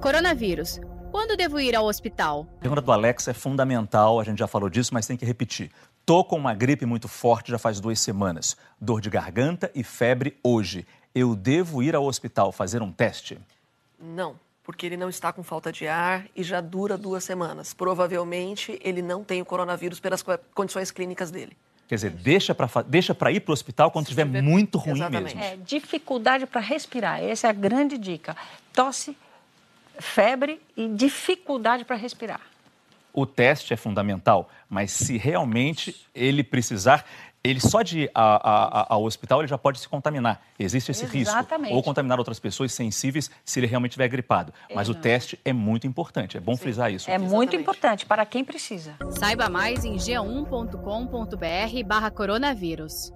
Coronavírus. Quando devo ir ao hospital? A pergunta do Alex é fundamental, a gente já falou disso, mas tem que repetir. Tô com uma gripe muito forte já faz duas semanas. Dor de garganta e febre hoje. Eu devo ir ao hospital fazer um teste? Não, porque ele não está com falta de ar e já dura duas semanas. Provavelmente ele não tem o coronavírus pelas condições clínicas dele. Quer dizer, deixa para deixa ir para o hospital quando estiver muito ruim Exatamente. mesmo. É, dificuldade para respirar, essa é a grande dica. Tosse, febre e dificuldade para respirar. O teste é fundamental, mas se realmente ele precisar, ele só de ir a, a, ao hospital ele já pode se contaminar. Existe esse Exatamente. risco. Ou contaminar outras pessoas sensíveis se ele realmente estiver gripado. Mas o teste é muito importante. É bom Sim. frisar isso. É muito importante para quem precisa. Saiba mais em g1.com.br barra coronavírus.